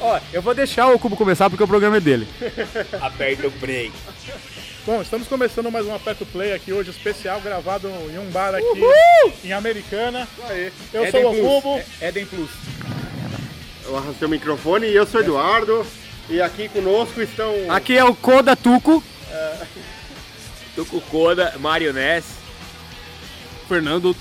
ó, eu vou deixar o Cubo começar porque o programa é dele. Aperta o break. Bom, estamos começando mais um Aperto Play aqui hoje, especial, gravado em um bar aqui em Americana. Eu sou o Cubo. Eden Plus. Eu arrastei o microfone e eu sou o Eduardo. E aqui conosco estão. Aqui é o Koda Tuco. Tuco Koda, Mario Ness. Fernando.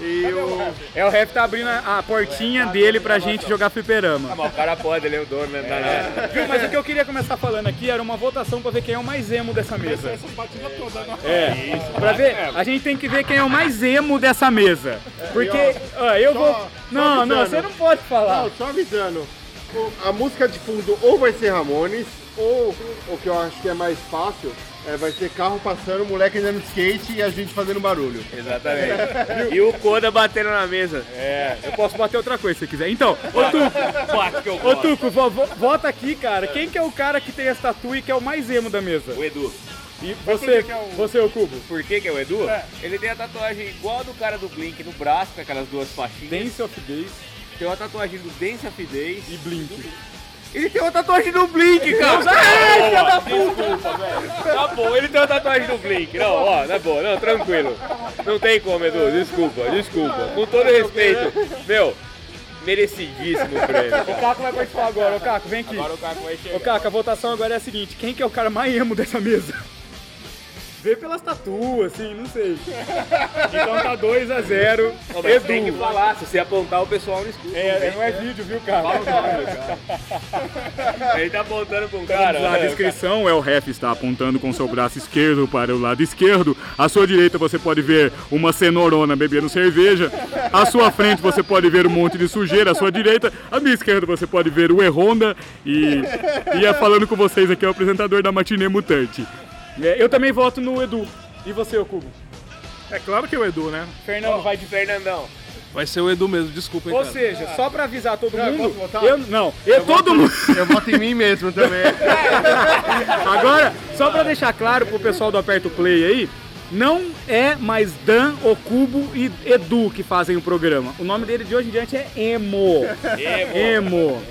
E o. É o ref tá abrindo a, a portinha dele pra gente jogar fliperama. Mas o cara pode, ele é o dono, né? Não nada. Viu? Mas o que eu queria começar falando aqui era uma votação pra ver quem é o mais emo dessa mesa. Essas batidas todas, né? É, pra ver, a gente tem que ver quem é o mais emo dessa mesa. Porque, ó, eu vou. Não, não, você não pode falar. Não, só avisando. A música de fundo ou vai ser Ramones, ou o que eu acho que é mais fácil, é, vai ser carro passando, moleque andando de skate e a gente fazendo barulho. Exatamente. E o Koda batendo na mesa. É, eu posso bater outra coisa se quiser. Então, ô Tuco, ô. Tuco, vo- vo- vota aqui, cara. Quem que é o cara que tem essa tatu e que é o mais emo da mesa? O Edu. E você, que é o- você, o Cubo? Por que que é o Edu? É. Ele tem a tatuagem igual a do cara do Blink no braço, com aquelas duas faixinhas. Dance of Days Tem uma tatuagem do Dance of Days. e Blink. Ele tem uma tatuagem do Blink, cara! Ai, filha da puta! Tá bom, ele tem uma tatuagem do Blink. Não, ó, na boa, não, tranquilo. Não tem como, Edu, desculpa, desculpa. Com todo respeito, meu, merecidíssimo o prêmio. O Caco vai participar agora. Ô Caco, vem aqui. Agora o Caco vai chegar. Ô Caco, a votação agora é a seguinte: quem que é o cara mais emo dessa mesa? Vê pelas tatuas, assim, não sei. Então tá 2x0. Ô, mas Tem que Edu. falar, se você apontar o pessoal não escuta. É, não é vídeo, viu, cara? Fala o nome cara. Ele tá apontando pra um cara. Na né? descrição, é o ref está apontando com seu braço esquerdo para o lado esquerdo. À sua direita você pode ver uma cenourona bebendo cerveja. À sua frente você pode ver um monte de sujeira. À sua direita, à minha esquerda você pode ver o E-Honda. E, e é falando com vocês aqui é o apresentador da Matinê Mutante. É, eu também voto no Edu. E você, o Cubo? É claro que é o Edu, né? Fernando vai de Fernandão. Vai ser o Edu mesmo, desculpa, hein, Ou cara. seja, só pra avisar todo Já, mundo. posso votar? Eu, não, eu, todo mundo. Eu voto em mim mesmo também. Agora, só pra deixar claro pro pessoal do Aperto Play aí, não é mais Dan, Okubo e Edu que fazem o programa. O nome dele de hoje em diante é Emo. Emo. Emo.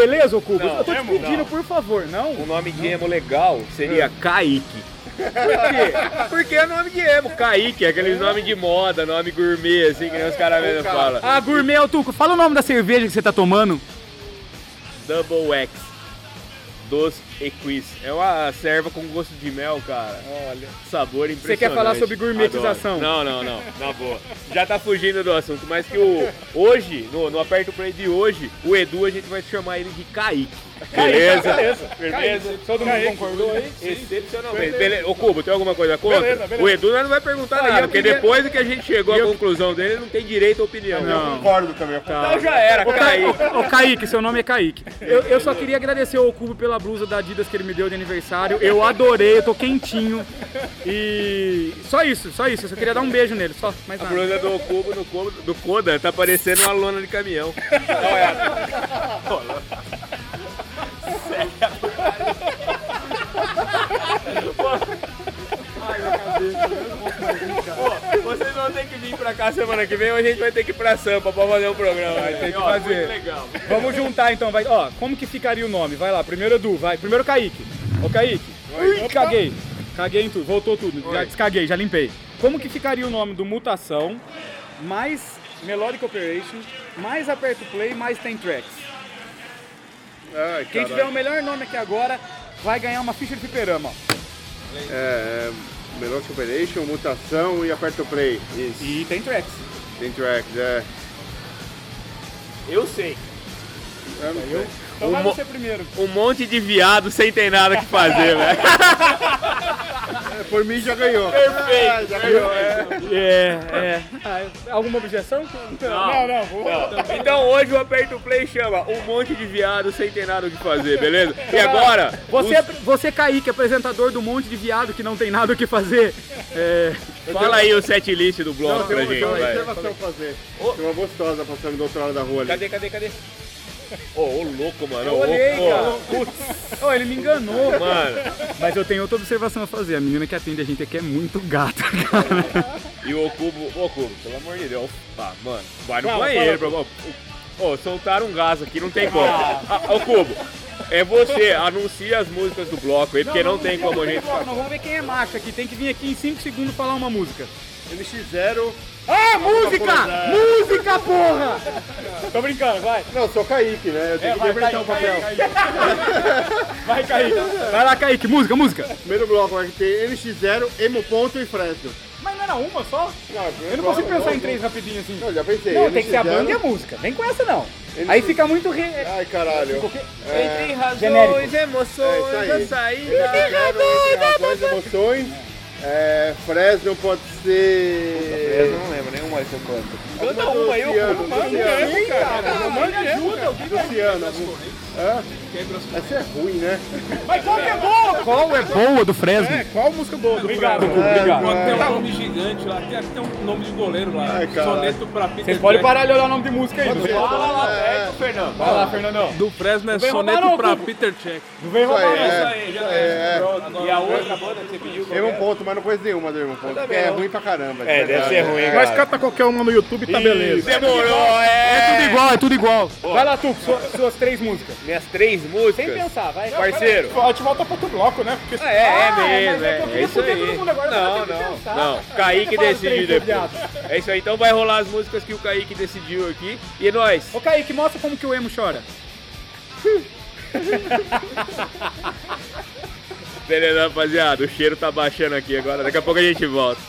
Beleza, Okubo? Não, Eu tô te Emo, pedindo, não. por favor, não? O nome de emo legal seria Kaique. Por quê? Porque é nome de emo. Kaique, aqueles nomes de moda, nome gourmet, assim, que nem os caras mesmo falam. Ah, Gourmet, ô, Tuco, fala o nome da cerveja que você tá tomando. Double X. Dos Equis. É uma serva com gosto de mel, cara. Olha. Sabor impressionante. Você quer falar sobre gourmetização? Adoro. Não, não, não. Na boa. Já tá fugindo do assunto, mas que o hoje, no, no Aperto Play de hoje, o Edu a gente vai chamar ele de Kaique. Beleza? beleza. Beleza? Todo mundo concordou aí? Excepcionalmente. Beleza. Ô, Cubo, tem alguma coisa contra? Beleza, beleza. O Edu nós não vai perguntar Ah, nada, porque queria- depois que a gente chegou à eu- conclusão dele, ele não tem direito à opinião. Eu concordo também. eu concordo. Então já era, Ô, Kaique. Ô, Kaique, seu nome é Kaique. Eu, eu só queria agradecer ao Cubo pela blusa da Adidas que ele me deu de aniversário. Eu adorei, eu tô quentinho. E só isso, só isso. Eu só queria dar um beijo nele, só mais A nada. blusa do Cubo, do, Cubo, do Koda, tá parecendo uma lona de caminhão. Pô, Vocês vão ter que vir pra cá semana que vem ou a gente vai ter que ir pra Sampa pra fazer um programa. Vai ter que fazer. legal. Vamos juntar então, vai. Ó, como que ficaria o nome? Vai lá, primeiro Edu, vai. Primeiro Kaique. Ô Kaique. Ui, caguei. Caguei em tudo, voltou tudo. Já descaguei, já limpei. Como que ficaria o nome do Mutação, mais Melodic Operation, mais Aperto Play, mais Tem Tracks? Ai, Quem caralho. tiver o melhor nome aqui agora vai ganhar uma ficha de fliperama. ó. É, é Melodic Operation, Mutação e Aperta o Play. Isso. E Tem Tracks. Tem tracks, é. Eu sei. Eu não sei. Então Um vai você primeiro. Um monte de viado sem ter nada que fazer, velho. É, Por mim já ganhou. Perfeito. já ganhou. É, é. Ah, alguma objeção? Não, não, vou. Não. Então hoje o Aperto Play chama um monte de viado sem ter nada o que fazer, beleza? E agora, Você, os- você Kaique, apresentador do monte de viado que não tem nada o que fazer. É, fala aí o set list do Não, bloco tem pra uma, gente, tem uma observação pra fazer. Tem uma gostosa passando do outro lado da rua ali. Cadê, cadê, cadê? Ô, ô, louco, mano. Eu olhei, ô, cara. putz, oh, ele me enganou. Mano, Mas eu tenho outra observação a fazer. A menina que atende a gente aqui é muito gata, cara. e o Cubo, ô Cubo, pelo amor de Deus. Ah, mano, vai no Fala, banheiro, fala. Ô, soltaram um gás aqui, não tem como. Ah, Ô, Cubo, é você, anuncia as músicas do bloco aí, porque não, tem como a gente... Não, vamos ver quem é macho aqui. Tem que vir aqui em 5 segundos falar uma música. NX0. Ah, música! Música, porra! Tô brincando, vai. Não, sou Kaique, né? Eu tenho que vai, inverter o papel. Vai, Kaique. Vai lá, Kaique. Música, música. Primeiro bloco vai ter NX0, Emo Ponto e Fresno. Mas não era uma só? Não, Eu não consigo pensar em três rapidinho assim. Não, já pensei. Não, tem que ser a NX0. banda e a música. Vem com essa não. Aí fica muito re... Ai, caralho. Entre razões, Genérico. emoções, É a isso saída... NX0, razões, emoções. É, Fresno pode ser. Eu não lembro nenhuma que eu canto. Canta uma aí, eu Luciano, Cubo, mano. Luciano. Sim, cara. Luciano. algum- Hã? Essa é ruim, né? Mas qual que é boa? Qual é boa do Fresno? É, qual música boa do Obrigado, Fresno? Cubo, obrigado. Ter um nome gigante lá, tem até um nome de goleiro lá. Ai. Soneto pra Peter Vocês podem parar de olhar o nome de música aí. Roubar lá. É, Fernando. Vai lá, Fernandão. Do Fresno é soneto não, pra. Peter Check. Não vem Isso roubar aí, não. é. Isso aí, é. E a outra banda que você pediu? Emo é? Ponto, mas não conheço nenhuma do Emo Ponto. É ruim pra caramba. É, deve ser ruim, É. Mas canta qualquer uma no YouTube, tá beleza. Demorou, é. Tudo igual, é tudo igual. Vai lá, tu, suas, suas três músicas. Minhas três músicas. Sem pensar, vai. Parceiro. A gente volta pro outro bloco, né? Porque É, é Ah, mas mesmo, é é, é isso aí. todo mundo agora, Não, não, pensar. não. Kaique Fala os decide três, depois. É isso aí, então vai rolar as músicas que o Kaique decidiu aqui. E é nóis. Ô, Kaique, mostra como que o emo chora. Beleza, rapaziada, o cheiro tá baixando aqui agora. Daqui a pouco a gente volta.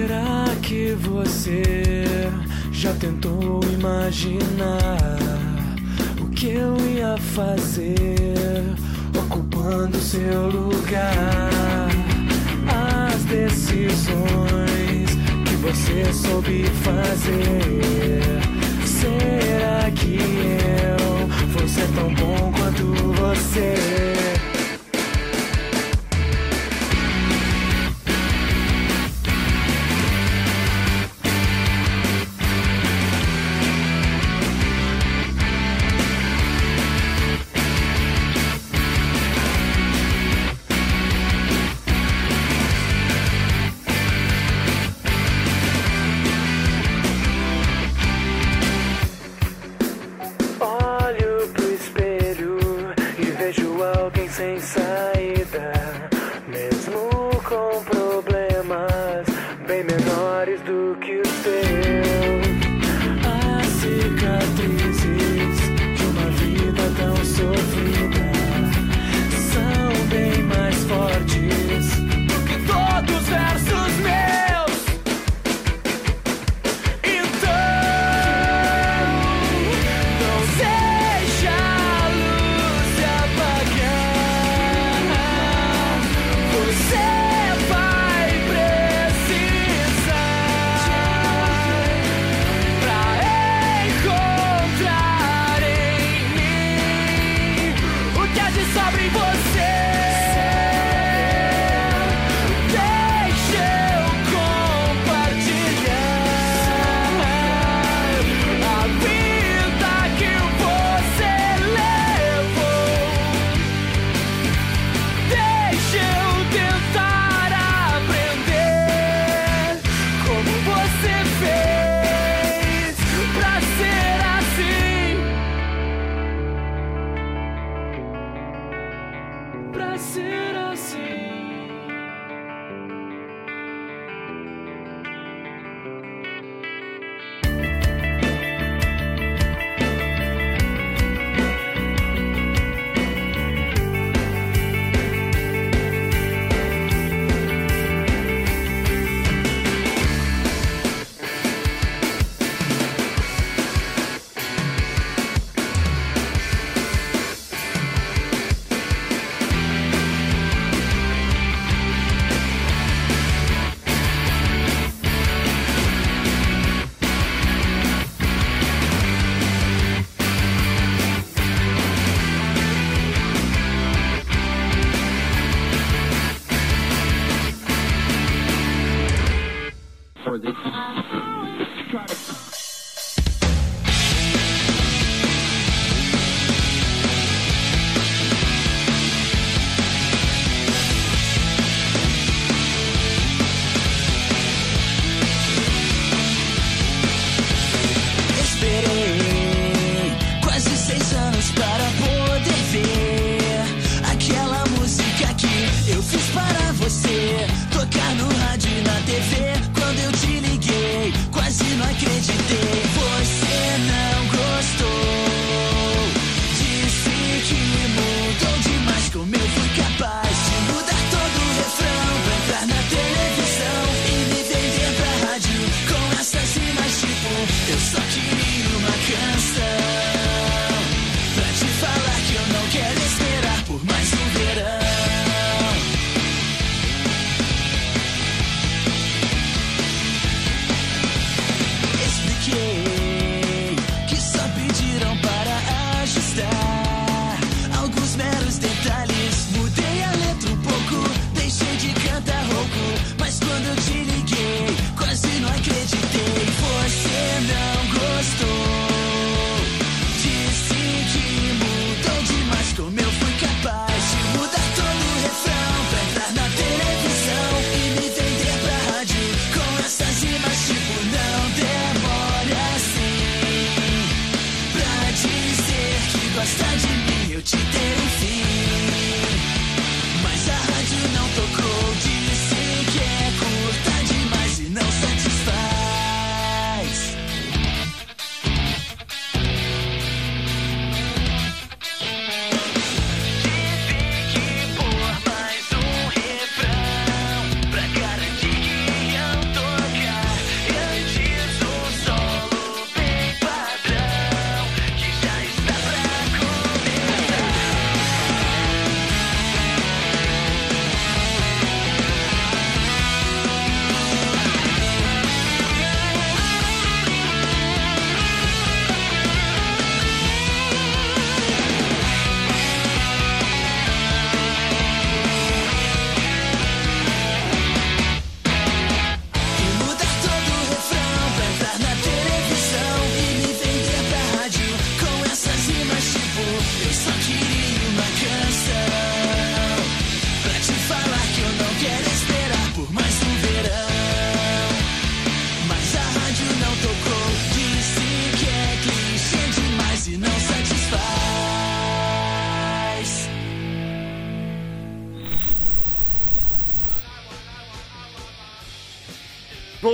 Será que você já tentou imaginar o que eu ia fazer ocupando seu lugar? As decisões que você soube fazer. Será que eu fosse tão bom quanto você?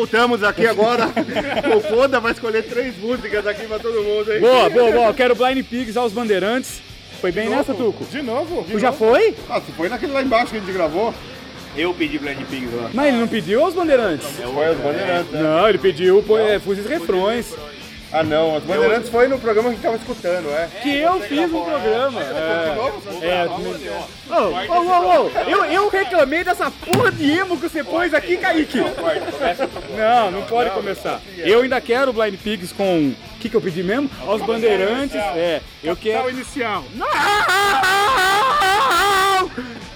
Voltamos aqui agora. o Foda vai escolher três músicas aqui pra todo mundo, hein? Boa, boa, boa. Eu quero Blind Pigs aos Bandeirantes. Foi bem nessa, Tuco? De novo? Tu já foi? Ah, você foi naquele lá embaixo que a gente gravou? Eu pedi Blind Pigs lá. Mas ele não pediu aos Bandeirantes? Foi os Bandeirantes, né? Não, ele pediu pô, é, Fuzis Refrões. Ah, não. Os Bandeirantes foi no programa que a gente tava escutando, é. Que eu fiz um programa. É. É, Ô, ô, ô, eu, eu reclamei dessa porra de emo que você pôs aqui, Kaique. Não, não pode começar. Eu ainda quero Blind Pigs com. O que, que eu pedi mesmo? Aos Bandeirantes. É, eu quero. inicial. Não!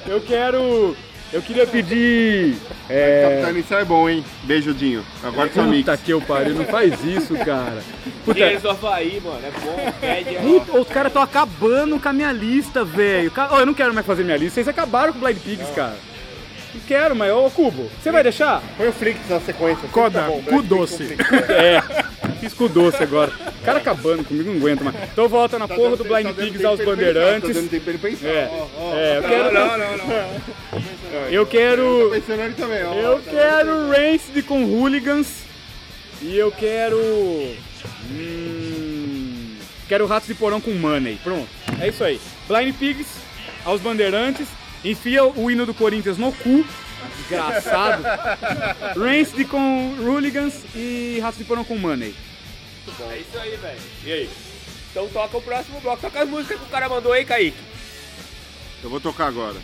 Eu quero. Eu queria pedir. É. Capitão Inicial é bom, hein? Beijo, Dinho. Agora só mix. Puta que eu pariu, não faz isso, cara. Puta, Eles do Havaí, mano. É bom. Pede é Puta, os caras estão acabando com a minha lista, velho. Ô, eu não quero mais fazer minha lista. Vocês acabaram com o Blind Pigs, cara. Quero, mas ô Cubo, você vai deixar? Põe o Flix na sequência. Coda, Tá cu doce. É, fiz o doce agora. O cara acabando comigo, não aguento mais. Então volta na Tá porra do Blind tá Pigs aos Bandeirantes. Tá dando tempo pra ele pensar. É, ó, ó. é, eu quero. Não, não, não. Eu Tá quero. também, ó. Eu Tá quero Rancid com Hooligans. E eu quero. Hum, quero Ratos de Porão com Money. Pronto, é isso aí. Blind Pigs aos Bandeirantes. Enfia o hino do Corinthians no cu. Desgraçado. Rancid com Hooligans e Ratos de Porão com Money. É isso aí, velho. E aí? Então toca o próximo bloco. Toca as músicas que o cara mandou aí, Kaique. Eu vou tocar agora.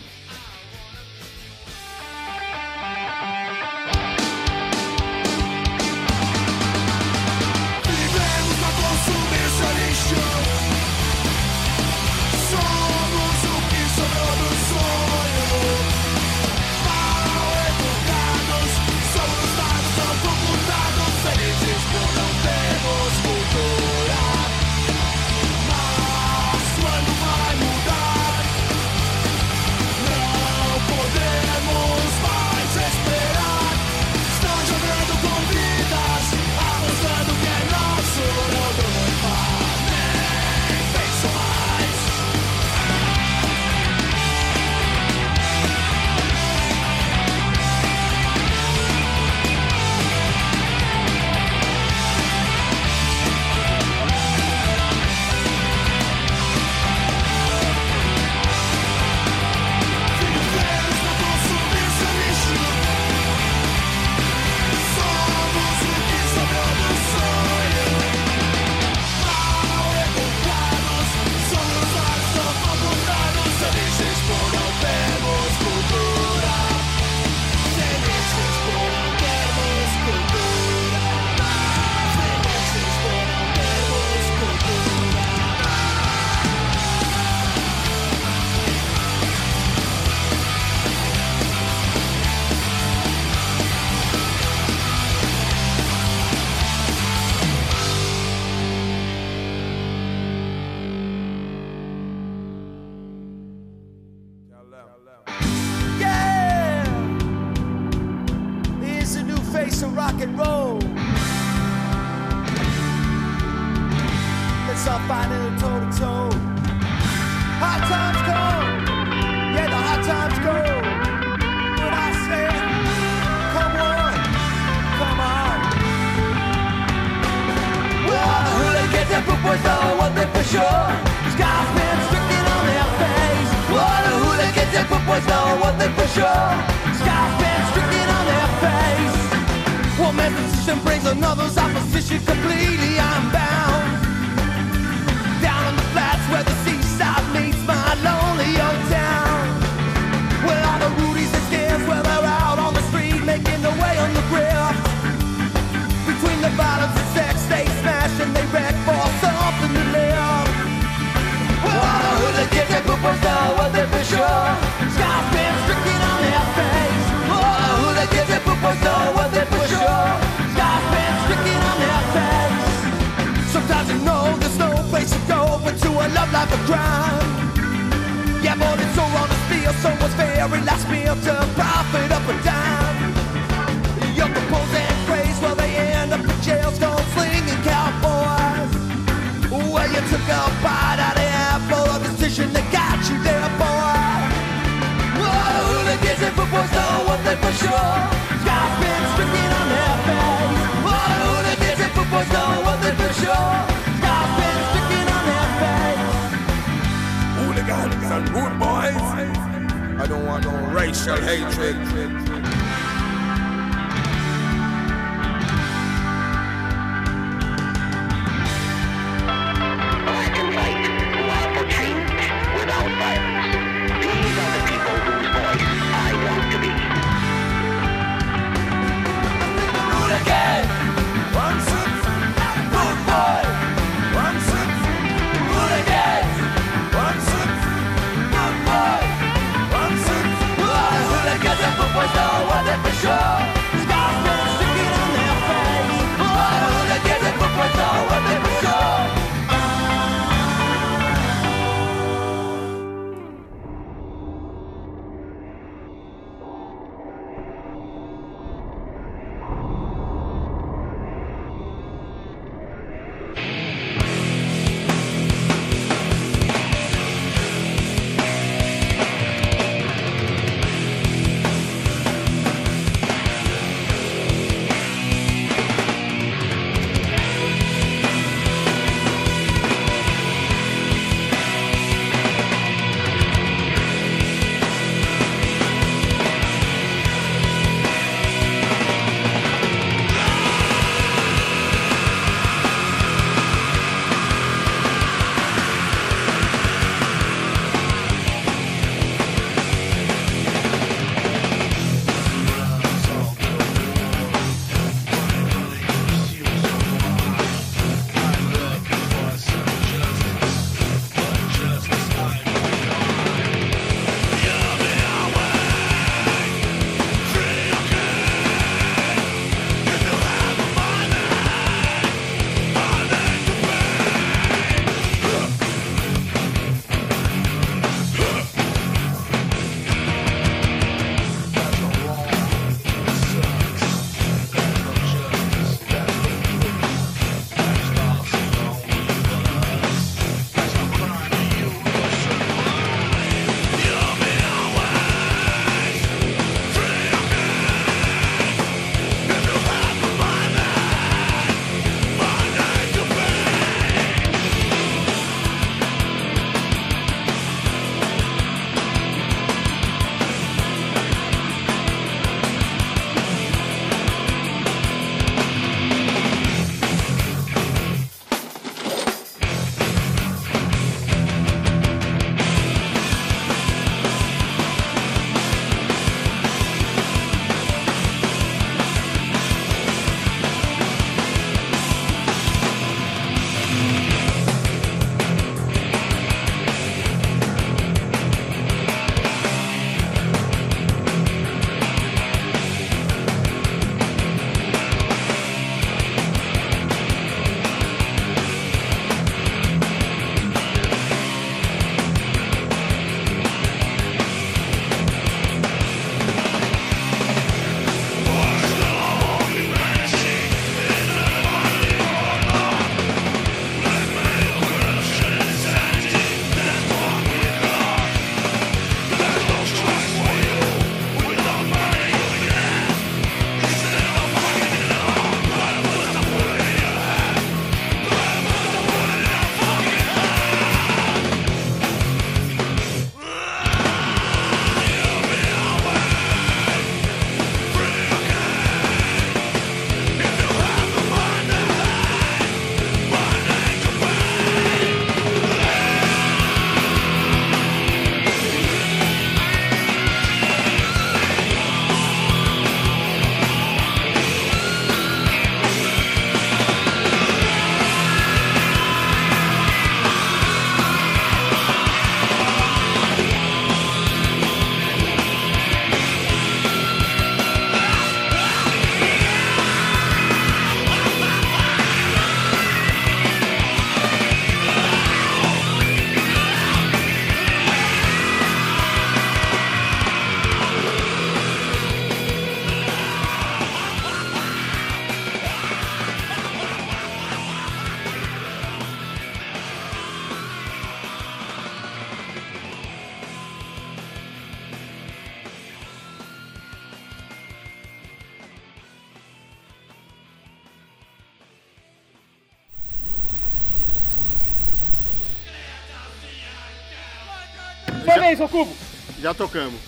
Seu cubo. Já tocamos.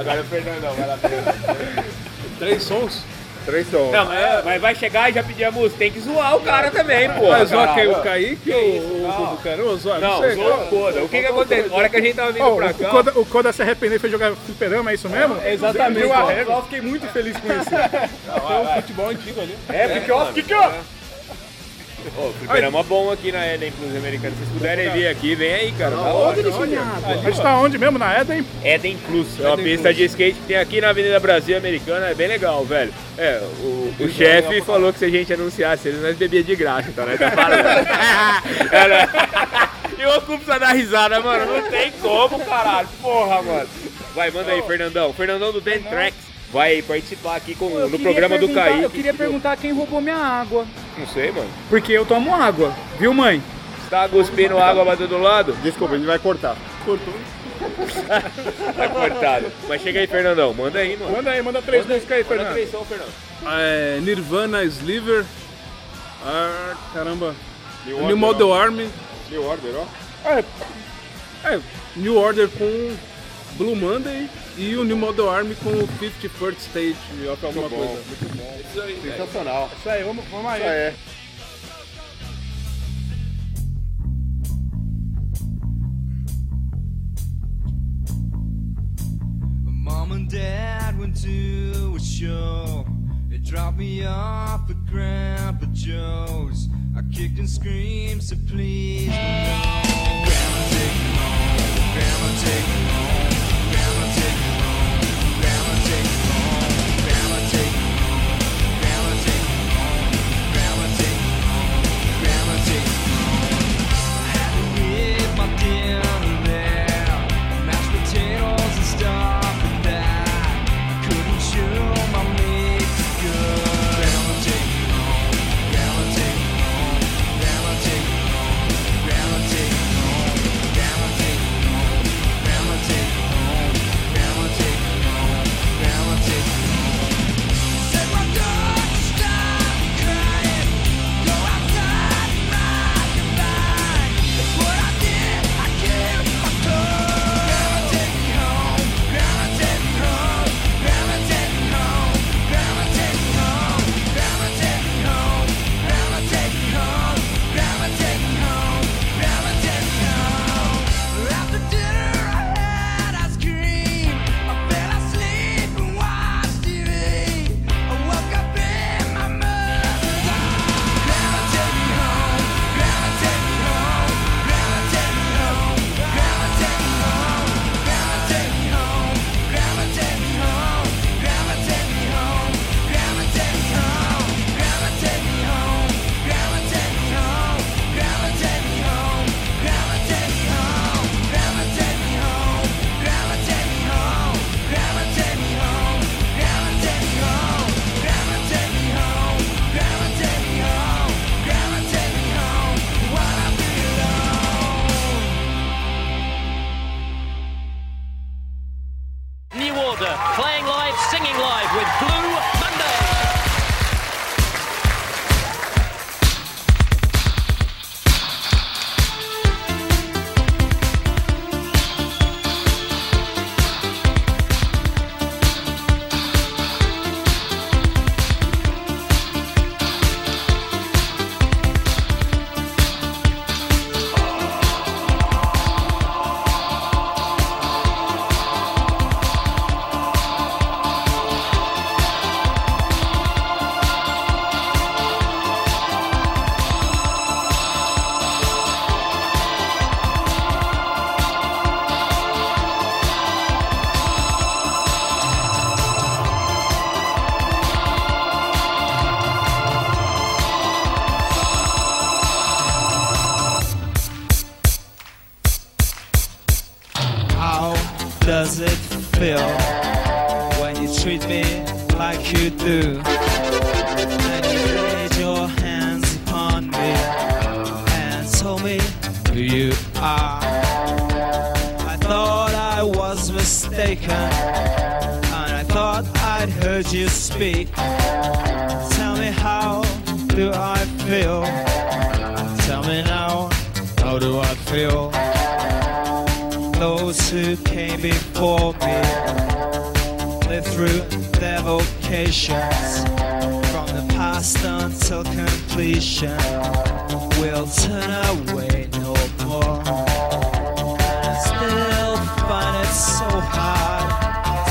Agora o Fernandão, vai lá, Fernandão. Três sons? Três sons. Não, mas mas vai chegar e já pedir a música. Tem que zoar o cara também, pô. Mas zoar quem? O Kaique ou o- o Caramba? Zoar? Não, sei. zoa o Coda. O que que aconteceu? A hora que a gente tava vindo Ó, pra o, cá... Koda, o Koda se arrependeu e foi jogar fliperama, é isso mesmo? Exatamente. Viu a Eu, fiquei muito feliz com isso. Foi um futebol antigo ali. É, porque ó, que que ó? Ô, fliperama bom aqui na Eden Plus Americana. Se vocês puderem vir aqui, vem aí, cara. Da hora. A gente tá onde mesmo? Na Eden? Eden Plus. É uma pista de skate que tem aqui na Avenida Brasil Americana. É bem legal, velho. É, o, o chefe falou que se a gente anunciasse ele, nós bebia de graça, então nós tá falando. Era- E o Ocu precisa dar risada, mano. Não tem como, caralho. Porra, mano. Vai, manda aí, Fernandão. Fernandão do Den Tracks vai participar aqui com, no programa do Kaique. Eu queria perguntar quem roubou minha água. Não sei, mano. Porque eu tomo água, viu, mãe? Você tá cuspindo água batendo do lado? Desculpa, a gente vai cortar. Tá cortado. Mas chega aí, Fernandão. Manda aí, mano. Manda aí, manda três músicas aí, Manda Fernando. três sons, Fernando. É, Nirvana, Sliver. Ah, caramba. New New Order, Model Army. New Order, ó. É, New Order com Blue Monday e o New Model Army com o 51st Stage of alguma bom, coisa. Sensacional. Isso aí, vamos, vamos aí. Isso aí é. Mom and Dad went to a show. They dropped me off at Grandpa Joe's. I kicked and screamed, so please no. Grandma, take me home. Grandma, take me home.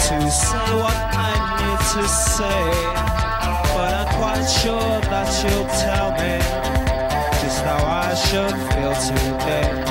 to say what I need to say, but I'm quite sure that you'll tell me just how I should feel today.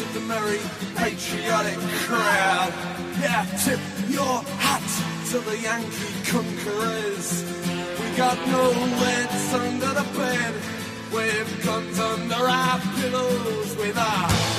of the merry patriotic crowd. Yeah, tip your hat to the Yankee conquerors. We got no lids under the bed, we've guns under our pillows with our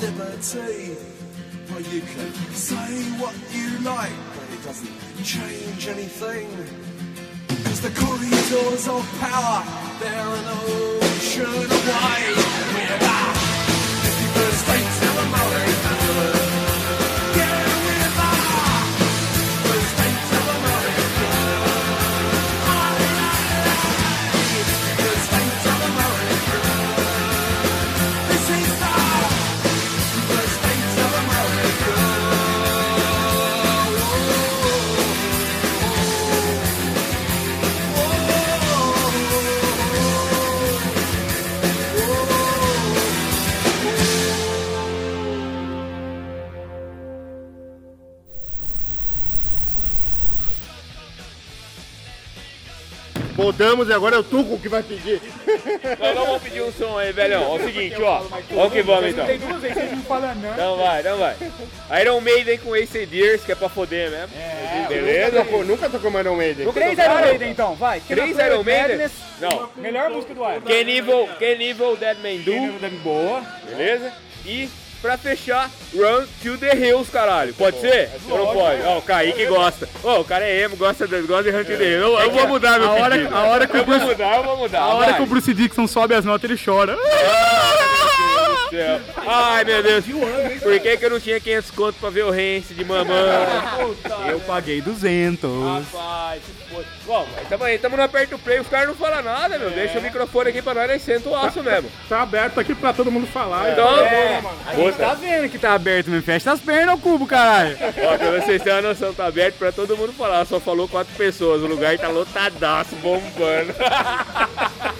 liberty. Well, you can say what you like, but it doesn't change anything. Cause the corridors of power, they're an ocean away. Voltamos e agora é o Tuco que vai pedir. Nós vamos pedir um som aí, velhão. Ó, o seguinte, ó. Vamos que vamos então. Tem duas vezes não fala não. Então vai, então vai. Iron Maiden com Ace Deers, que é pra foder mesmo. É, Beleza? Nunca tocou, nunca tocou Iron Maiden. Nunca Três? Iron Maiden então, vai. Três Iron Maiden? Não. Melhor música do Iron. Can Evil, Can Evil Dead Man Do. Boa. Beleza? E pra fechar, Run to the Hills, caralho. Pode ser? Ou não pode? Ó, o Kaique gosta. Ó, o cara é emo, gosta de, gosta de Run to the Hills. Eu, eu vou mudar meu a hora- pedido. a hora que o eu vou Bruce- mudar, eu vou mudar. A hora vai. que o Bruce Dixon sobe as notas, ele chora. céu. Ai, meu Deus. Por que, que eu não tinha 500 conto pra ver o Rence de mamãe? Eu paguei 200. Rapaz. Bom, mas tamo aí, tamo no aperto play, os caras não falam nada, meu. Deixa o microfone aqui pra nós, nós senta o aço mesmo. Tá aberto aqui pra todo mundo falar. Então, É, a gente tá vendo que tá aberto, me fecha as pernas, ô cubo, caralho. Ó, pra vocês terem uma noção, tá aberto pra todo mundo falar. Só falou quatro pessoas, o lugar tá lotadaço, bombando.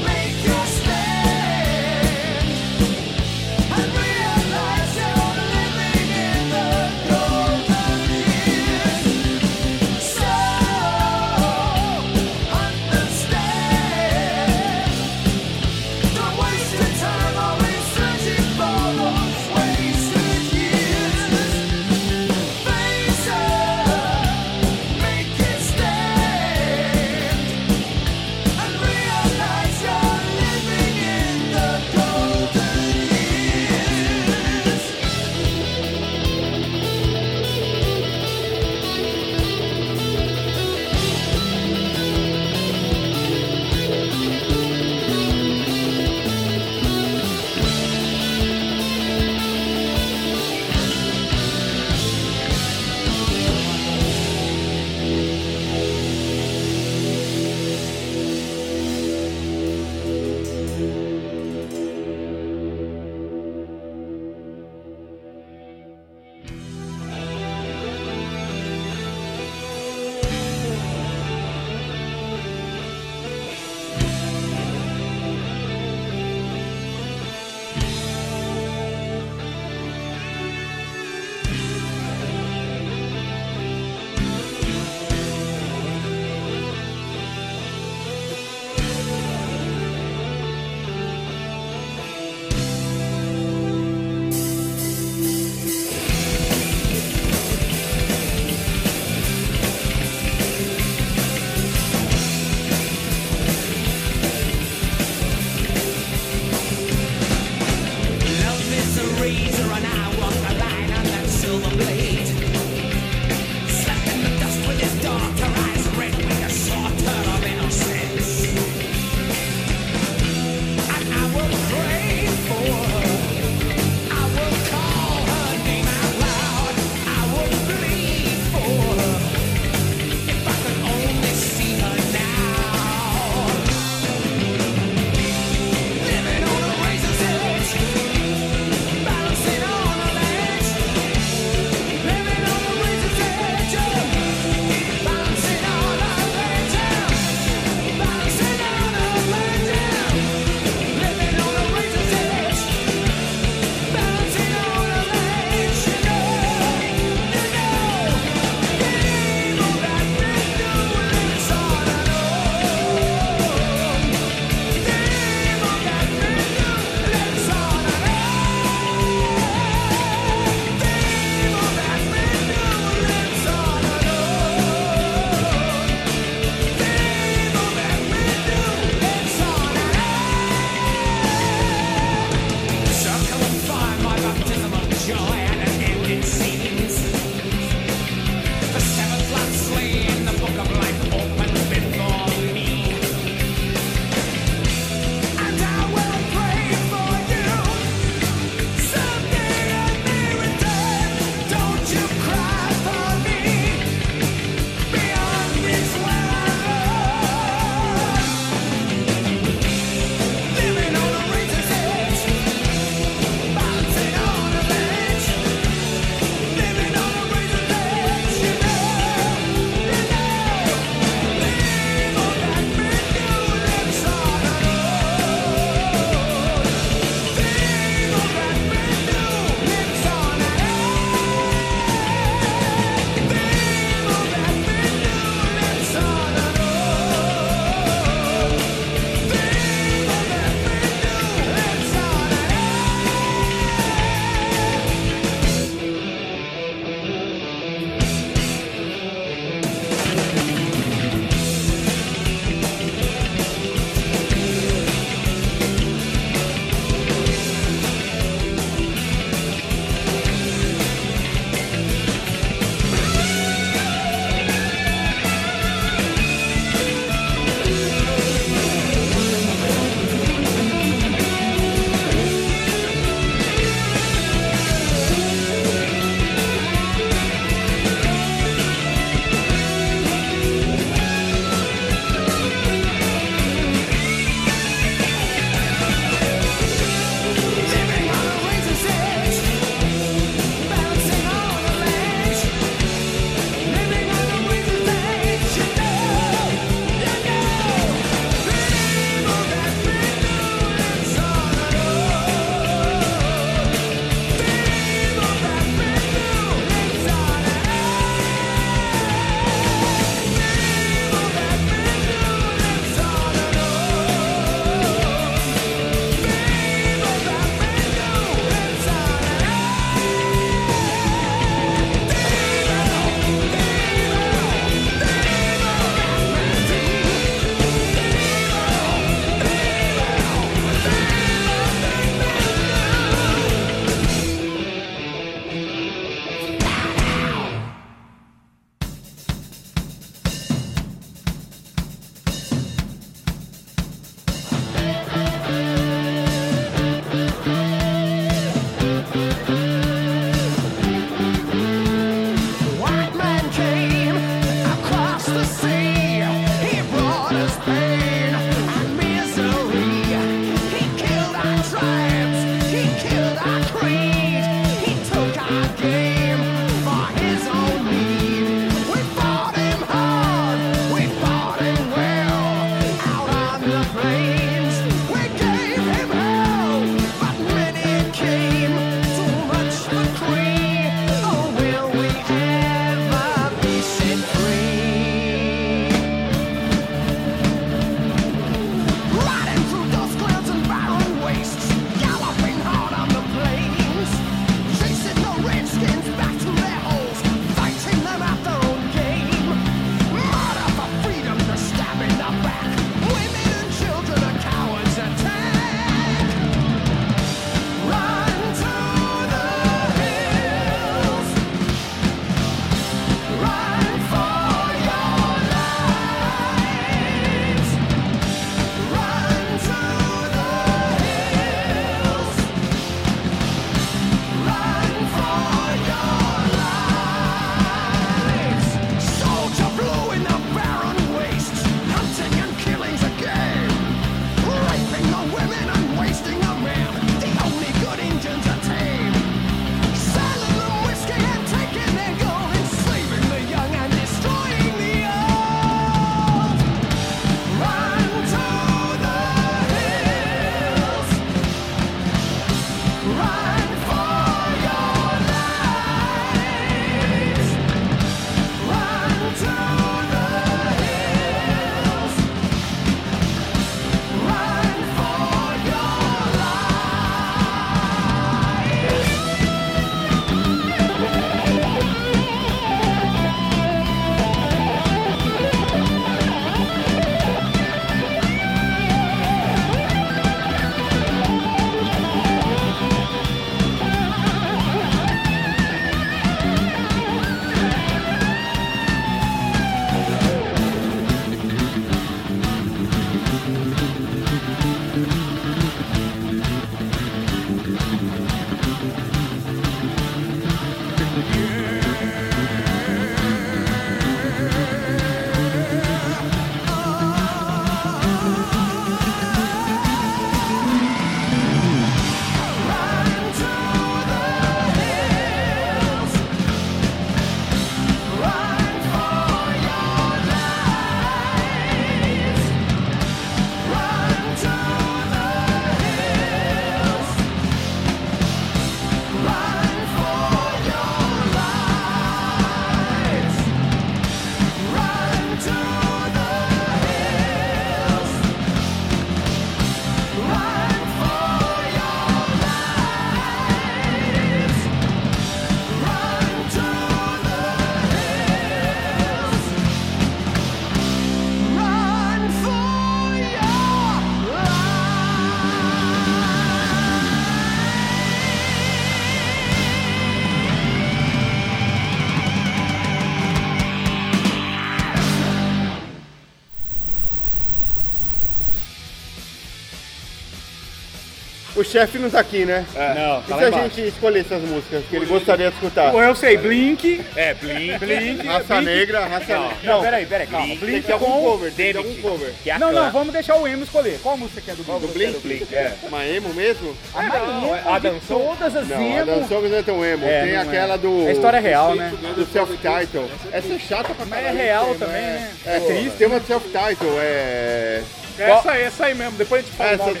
chefe não tá aqui, né? Não, E tá se lá a embaixo. gente escolhesse as músicas que ele gostaria de escutar? Pô, eu sei, Blink. É, Blink. Blink. Raça Blink. Negra, raça Não, negra. Não, peraí, peraí, calma. Blink. Tem Blink que ter algum com... cover, tem que ter algum David. cover. Que é a Não, não, vamos deixar o Emo escolher. Qual música que é do Blink? Do Blink? Blink, é. Uma emo mesmo? Ah, Não, emo é a dançou? todas as Não, a emo. dançou não é tão emo. É, tem não é. aquela do... É história real, né? Do self-title. Essa é chata pra Mas é caralho. real tem, também, é- né? É triste. Tem uma self-title, é... Essa aí, essa aí mesmo, depois a gente fala. o Essa nome.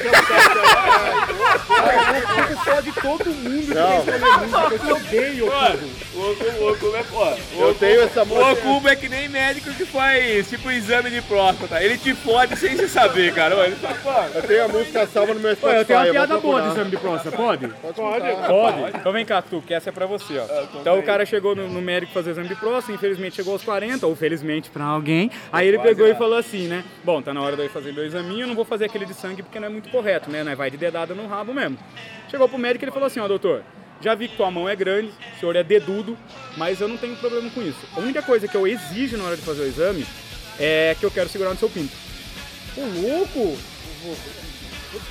Eu sou de todo mundo que Não. escolher música. Eu odeio, o Okubo, o Okubo é foda. O Eu tenho essa O música. Okubo é que nem médico que faz, tipo, exame de próstata. Ele te fode sem se saber, cara. Ele tá foda. Eu tenho a música salva no meu Spotify. eu tenho uma piada boa de exame de próstata, pode? Pode. Pode? Então vem cá, tu, que essa é pra você, ó. Então o cara chegou no, no médico fazer exame de próstata, infelizmente chegou aos 40, ou felizmente pra alguém. Aí ele pegou e falou assim, né? Bom, tá na hora de eu fazer meu examinho, eu não vou fazer aquele de sangue porque não é muito correto, né? Nós Vai de dedada no rabo mesmo. Chegou pro médico e ele falou assim, ó, doutor, já vi que tua mão é grande, o senhor é dedudo, mas eu não tenho problema com isso. A única coisa que eu exijo na hora de fazer o exame é que eu quero segurar no seu pinto. Ô louco!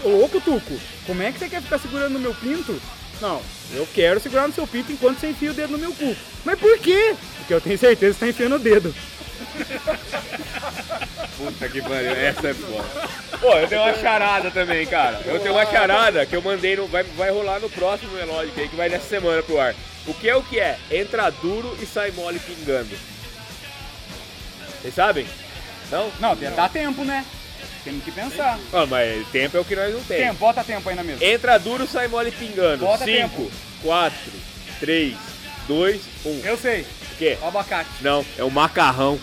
Ô louco, Tuco, como é que você quer ficar segurando no meu pinto? Não, eu quero segurar no seu pinto enquanto você enfia o dedo no meu cu. Mas por quê? Porque eu tenho certeza que você tá enfiando o dedo. Puta que pariu, essa é foda. Pô, eu tenho uma charada também, cara. Eu tenho uma charada que eu mandei, no, vai, vai rolar no próximo Melódico aí, que vai nessa semana pro ar. O que é o que é? Entra duro e sai mole pingando. Vocês sabem? Não? Não, dá tempo, né? Temos que pensar. Ah, mas tempo é o que nós não temos. Tempo, bota tempo aí na mesa. Entra duro, sai mole pingando. Bota 5, 4, 3, 2, 1. Eu sei, O quê? abacate. Não, é o macarrão.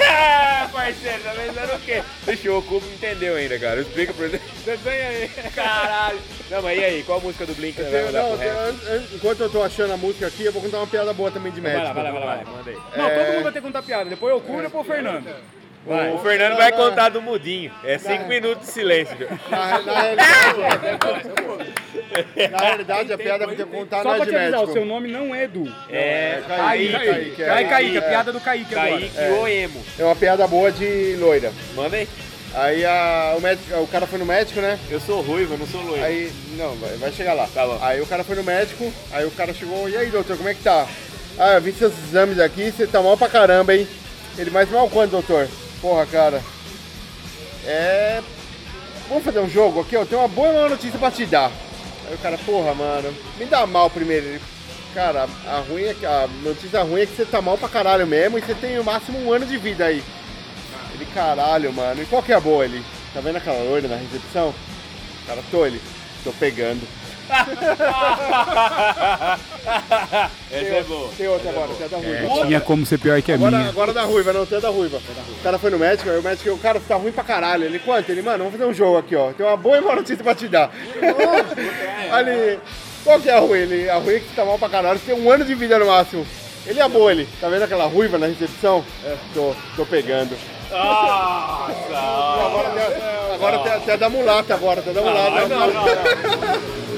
Ah, parceiro, tá pensando o quê? Deixa o Cubo não entendeu ainda, cara. Explica pra ele. Desenha aí. Caralho. Não, mas e aí? Qual a música do Blink que você vai Eu- mandar não, pro resto? eu- eu- enquanto eu tô achando a música aqui, eu vou contar uma piada boa também de médico. Vai lá, vai lá, vai lá. Manda aí. Não, É. todo mundo vai ter que contar piada. Depois eu curo e depois o Fernando. Vai. O Fernando vai contar do mudinho. É 5 minutos de silêncio. Na, na realidade, na realidade, a piada que eu tenho que contar Só não é pra de te avisar, o médico. seu nome não é Edu. É, Kaique, Kaique. Kaique, é. Vai, Kaique, a É. piada do Kaique agora. Kaique o emo. É uma piada boa de loira. Manda aí. Aí a, o, médico, o cara foi no médico, né? Eu sou ruivo, eu não sou loiro. Aí, não, vai, vai chegar lá. Tá bom. Aí o cara foi no médico, aí o cara chegou, e aí doutor, como é que tá? Ah, eu vi seus exames aqui, você tá mal pra caramba, hein? Ele, mais mal quanto, doutor? Porra, cara. É. Vamos fazer um jogo aqui, ó. Tem uma boa notícia pra te dar. Aí o cara, porra, mano, me dá mal primeiro. Cara, a, ruim é que, a notícia ruim é que você tá mal pra caralho mesmo e você tem no máximo um ano de vida aí. Ele, caralho, mano. E qual que é a boa? Ele, tá vendo aquela loira na recepção? Cara, tô ele. Tô pegando. Essa é boa. Tem outra agora, tem a da ruiva. Tinha como ser pior que a Agora, minha. agora da ruiva, não, tem a da ruiva. O cara foi no médico, aí o médico, o cara tá ruim pra caralho. Ele, quanto? Ele, mano, vamos fazer um jogo aqui, ó. Tem uma boa e uma notícia pra te dar. Ele, qual que é a ruim? Ele, a ruim é que tá mal pra caralho, você tem um ano de vida no máximo. Ele é boa, ele. Tá vendo aquela ruiva na recepção? É, tô, tô pegando. Nossa! Agora, agora tem, tem a da mulata agora, tem a da mulata. Não, não, não.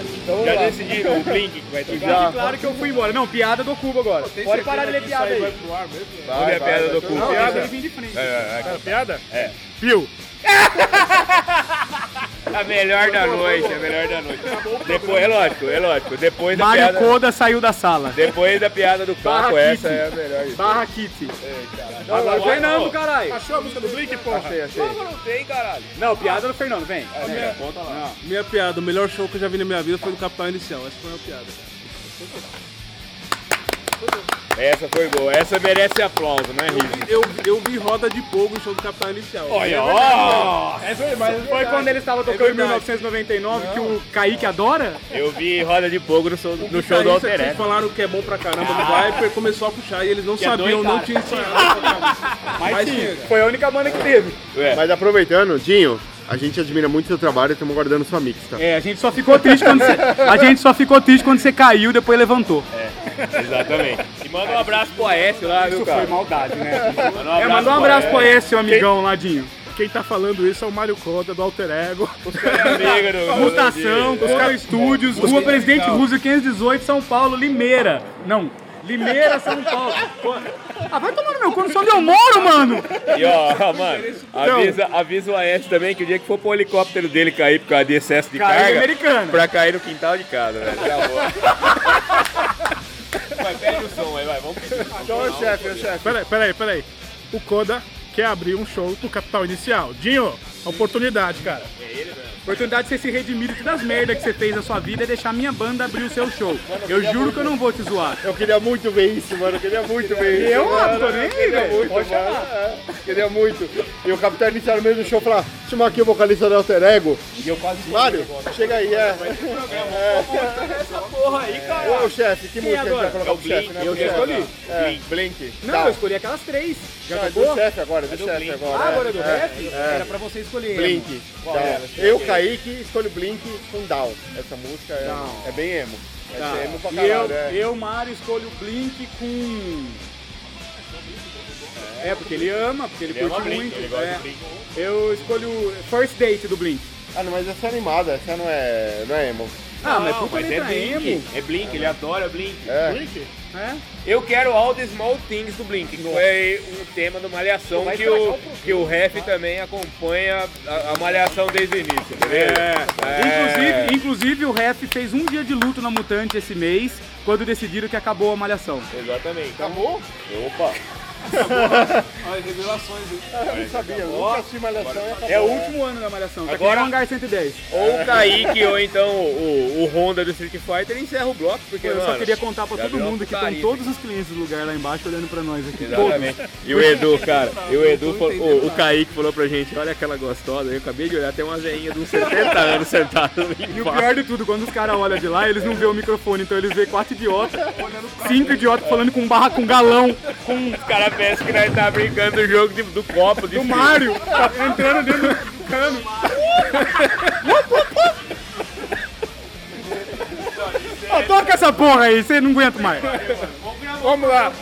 Então Já decidiram o Blink que vai tocar? Já. Claro que eu fui embora. Não, piada do Cubo agora. Pode parar de ler piada aí. Vamos ver a Vai, piada vai, do vai. cu. Não, Piada? ele vir de frente. É, é, é. Piada? É. Pio. A melhor da noite, a melhor da noite. Depois, é lógico, é lógico. Depois da Mário piada. Coda saiu da sala. Depois da piada do Barra Paco, essa é a melhor. Barra Kitty. Agora, Fernando, caralho. Achou a música do Blink, porra? Achei, achei. Como não tem, caralho? Não, piada do Fernando, vem. É, conta lá. Minha piada, o melhor show que eu já vi na minha vida foi do Capital Inicial. Essa foi a minha piada. Essa foi boa, essa merece aplauso, não é Eu eu, eu vi roda de fogo no show do Capital Inicial. Olha, ó! Mas foi quando ele estava tocando em 1999 que o Kaique adora? Eu vi roda de fogo no, show- no show do Alter vocês falaram que é bom pra caramba do Viper, começou a puxar e eles não Que é sabiam, dois não tinham ensaiado. Mas, Mas sim, foi a única banda que teve. Ué, Mas aproveitando, Dinho, a gente admira muito seu trabalho e estamos guardando sua mix, tá? É, a gente só ficou triste quando você, a gente só ficou triste quando você caiu e depois levantou. exatamente. E manda um abraço pro Aécio lá, viu, Isso cara? foi maldade, né? Manda É, manda um abraço pro seu amigão ladinho. Quem tá falando isso é o Mário Coda do Alter Ego. Amiga do- Mutação, Coca Estúdios, Rua Presidente Roosevelt 518, São Paulo, Limeira. Não, Limeira, São Paulo. Ah, vai tomar no meu cu, não sei onde eu moro, mano. E ó, mano, avisa, avisa o Aécio também que o dia que for pro helicóptero dele cair por causa de excesso de Cai carga, americana. pra cair no quintal de casa, velho. Acabou. Vai, pede o som aí, vai, vamos pedir. Então, ô chefe, ô chefe. Peraí, peraí, peraí. O Koda quer abrir um show pro Capital Inicial. Dinho, oportunidade, cara. Oportunidade de você se redimir de todas as merdas que você fez na sua vida e deixar a minha banda abrir o seu show. Eu juro que eu não vou te zoar. Eu queria muito ver isso, mano. Eu queria muito ver isso. Eu, mano. tô nem Queria velho. muito, Pode mano. chamar. É, queria muito. E o capitão inicial no meio do show falar: chama aqui o vocalista do Alter Ego. E eu quase Mário, chega aí, é. essa porra aí, cara. Ô chefe, que Quem música a gente agora? vai colocar É o pro chefe, Blink, né? eu já escolhi. É, Blink. Não, Tá. eu escolhi aquelas três. Já Não, é acabou? do chefe agora, do do chefe agora. Ah, agora é do é, rap? é. Era pra você escolher. Blink. Qual Down. Kaique, escolho Blink com Down. Essa música é, Down. é bem emo. É Tá. emo pra E caralho, eu, é. eu, Mário, escolho o Blink com. É, porque ele ama, porque ele, Ele curte ama Blink, muito. ele gosta é. de Blink. Eu escolho First Date do Blink. Ah, não, mas essa é animada, essa não é, não é emo. Ah, mas Não, puta mas é Blink. emo. É Blink, ele adora Blink. É. É? Eu quero All the Small Things do Blink, que foi um tema do Malhação que o, que o Ref também acompanha a, a Malhação desde o início, entendeu? É. Inclusive, inclusive, o Ref fez um dia de luto na Mutante esse mês, quando decidiram que acabou a malhação. Exatamente. Acabou? Opa! As revelações. Eu não sabia, eu nunca assisti Malhação e acabou. É o último ano da malhação. Tá Agora- Agora... Hangar 110. Ou o Kaique, ou então o, o Honda do Street Fighter encerra o bloco, porque, eu só mano, queria contar pra já todo virou mundo que putaria estão todos os clientes do lugar lá embaixo olhando pra nós aqui. Exatamente. E o Edu, cara, e o Edu, falou- o, o Kaique falou pra gente, olha aquela gostosa, eu acabei de olhar, tem uma veinha de uns 70 anos sentada ali E o embaixo. pior de tudo, quando os caras olham de lá, eles não vê o microfone, então eles vê quatro idiotas, cinco idiotas falando com barra com galão, com Os caras pensam que nós tá brincando do jogo de- do copo de do. Mario entrando dentro do cano. Toca essa porra aí, você não aguenta mais. Vamos lá.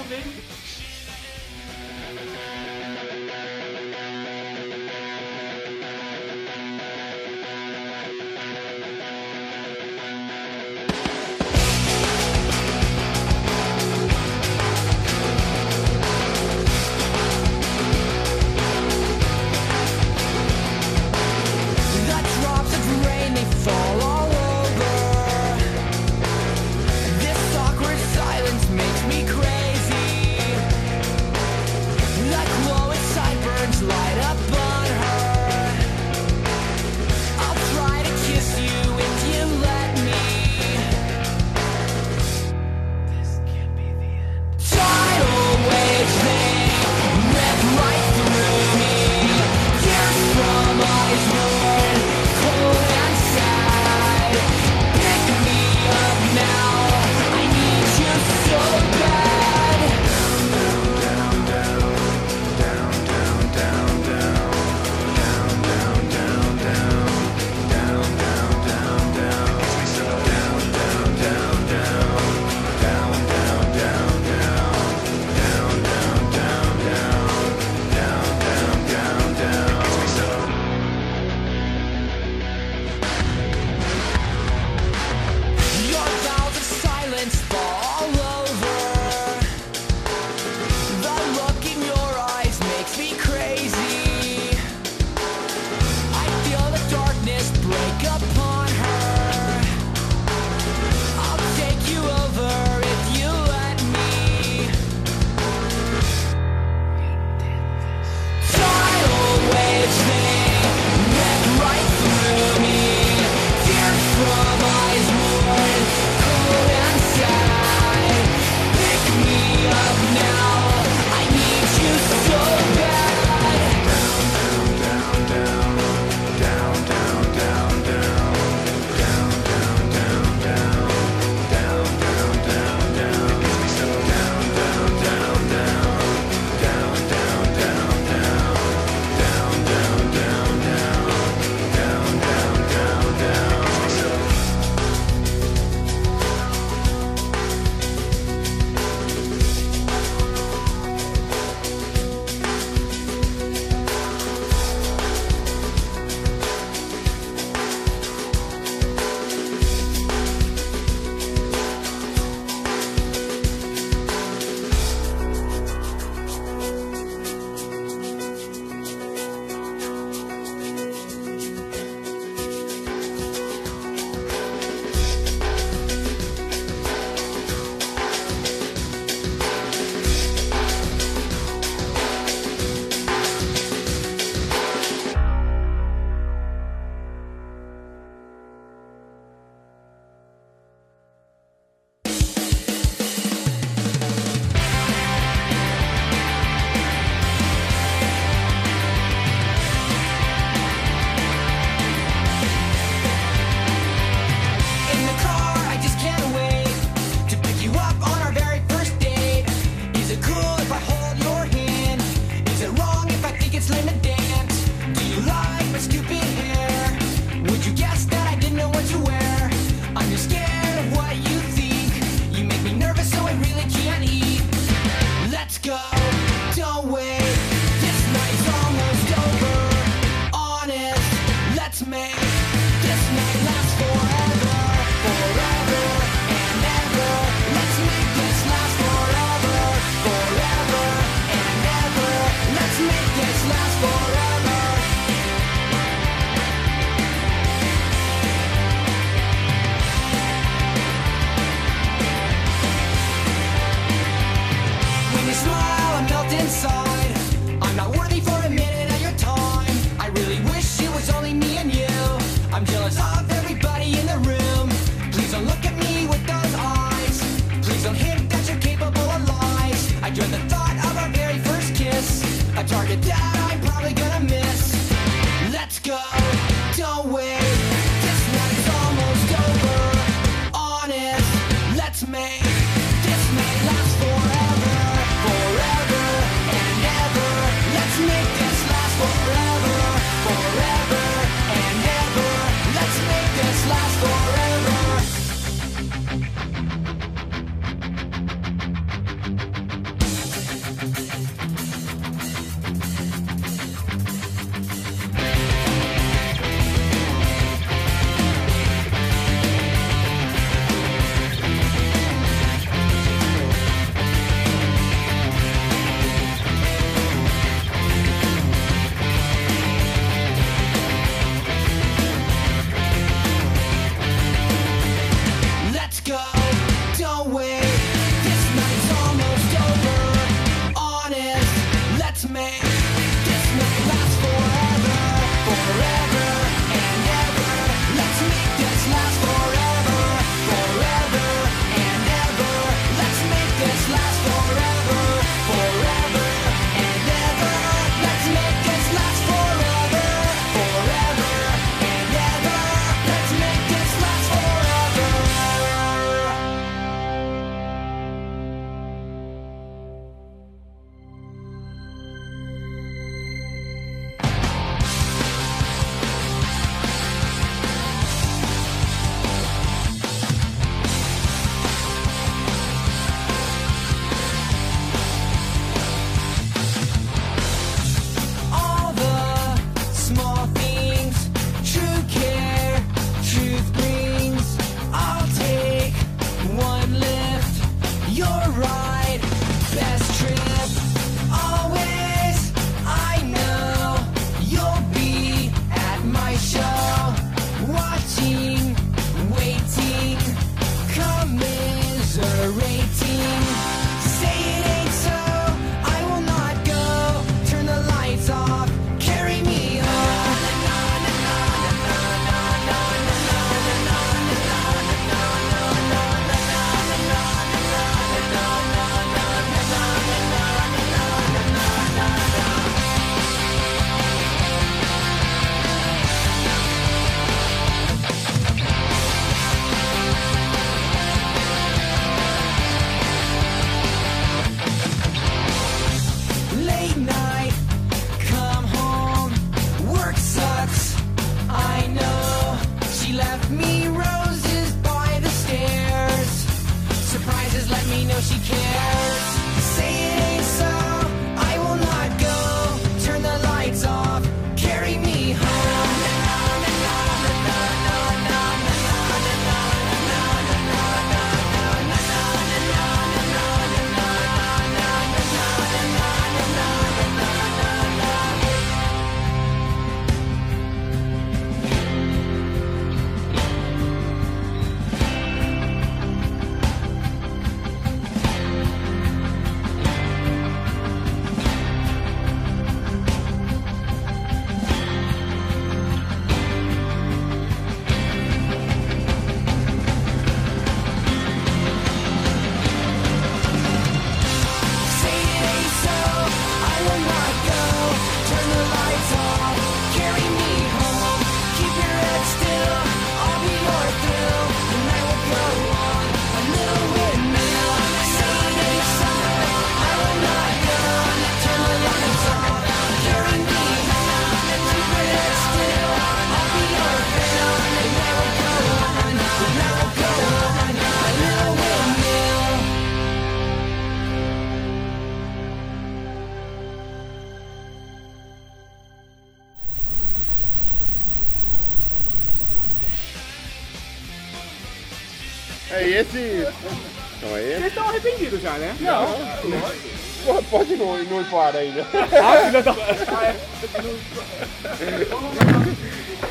né? Não. Pode não ir no ainda. Ah, filha da...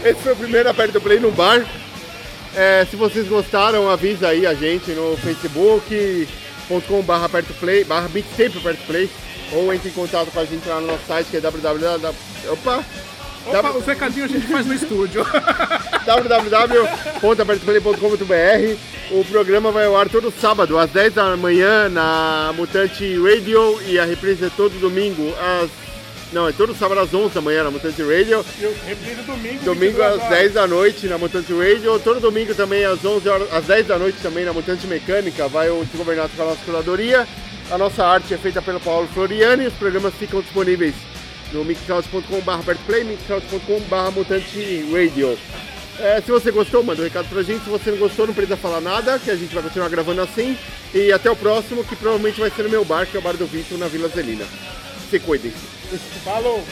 Esse foi o primeiro Aperto Play no bar. É, se vocês gostaram, avisa aí a gente no facebook.com barra apertoplay, barra sempre apertoplay, ou entre em contato com a gente lá no nosso site que é www... Opa! Opa, w... os recadinhos a gente faz no estúdio. www.apertoplay.com.br o programa vai ao ar todo sábado, às 10 da manhã, na Mutante Radio, e a reprise é todo domingo, às não, é todo sábado às 11 da manhã na Mutante Radio. Eu reprise é domingo. Domingo às 10 da noite na Mutante Radio. Todo domingo também às 11 horas, às 10 da noite também na Mutante Mecânica. Vai o governador com a nossa curadoria. A nossa arte é feita pelo Paulo Floriani. Os programas ficam disponíveis no mixcloud.com.br, mixcloud.com.br Mutante Radio. É, se você gostou, manda um recado pra gente. Se você não gostou, não precisa falar nada, que a gente vai continuar gravando assim. E até o próximo, que provavelmente vai ser no meu bar, que é o Bar do Vitor, na Vila Zelina. Se cuidem. Falou!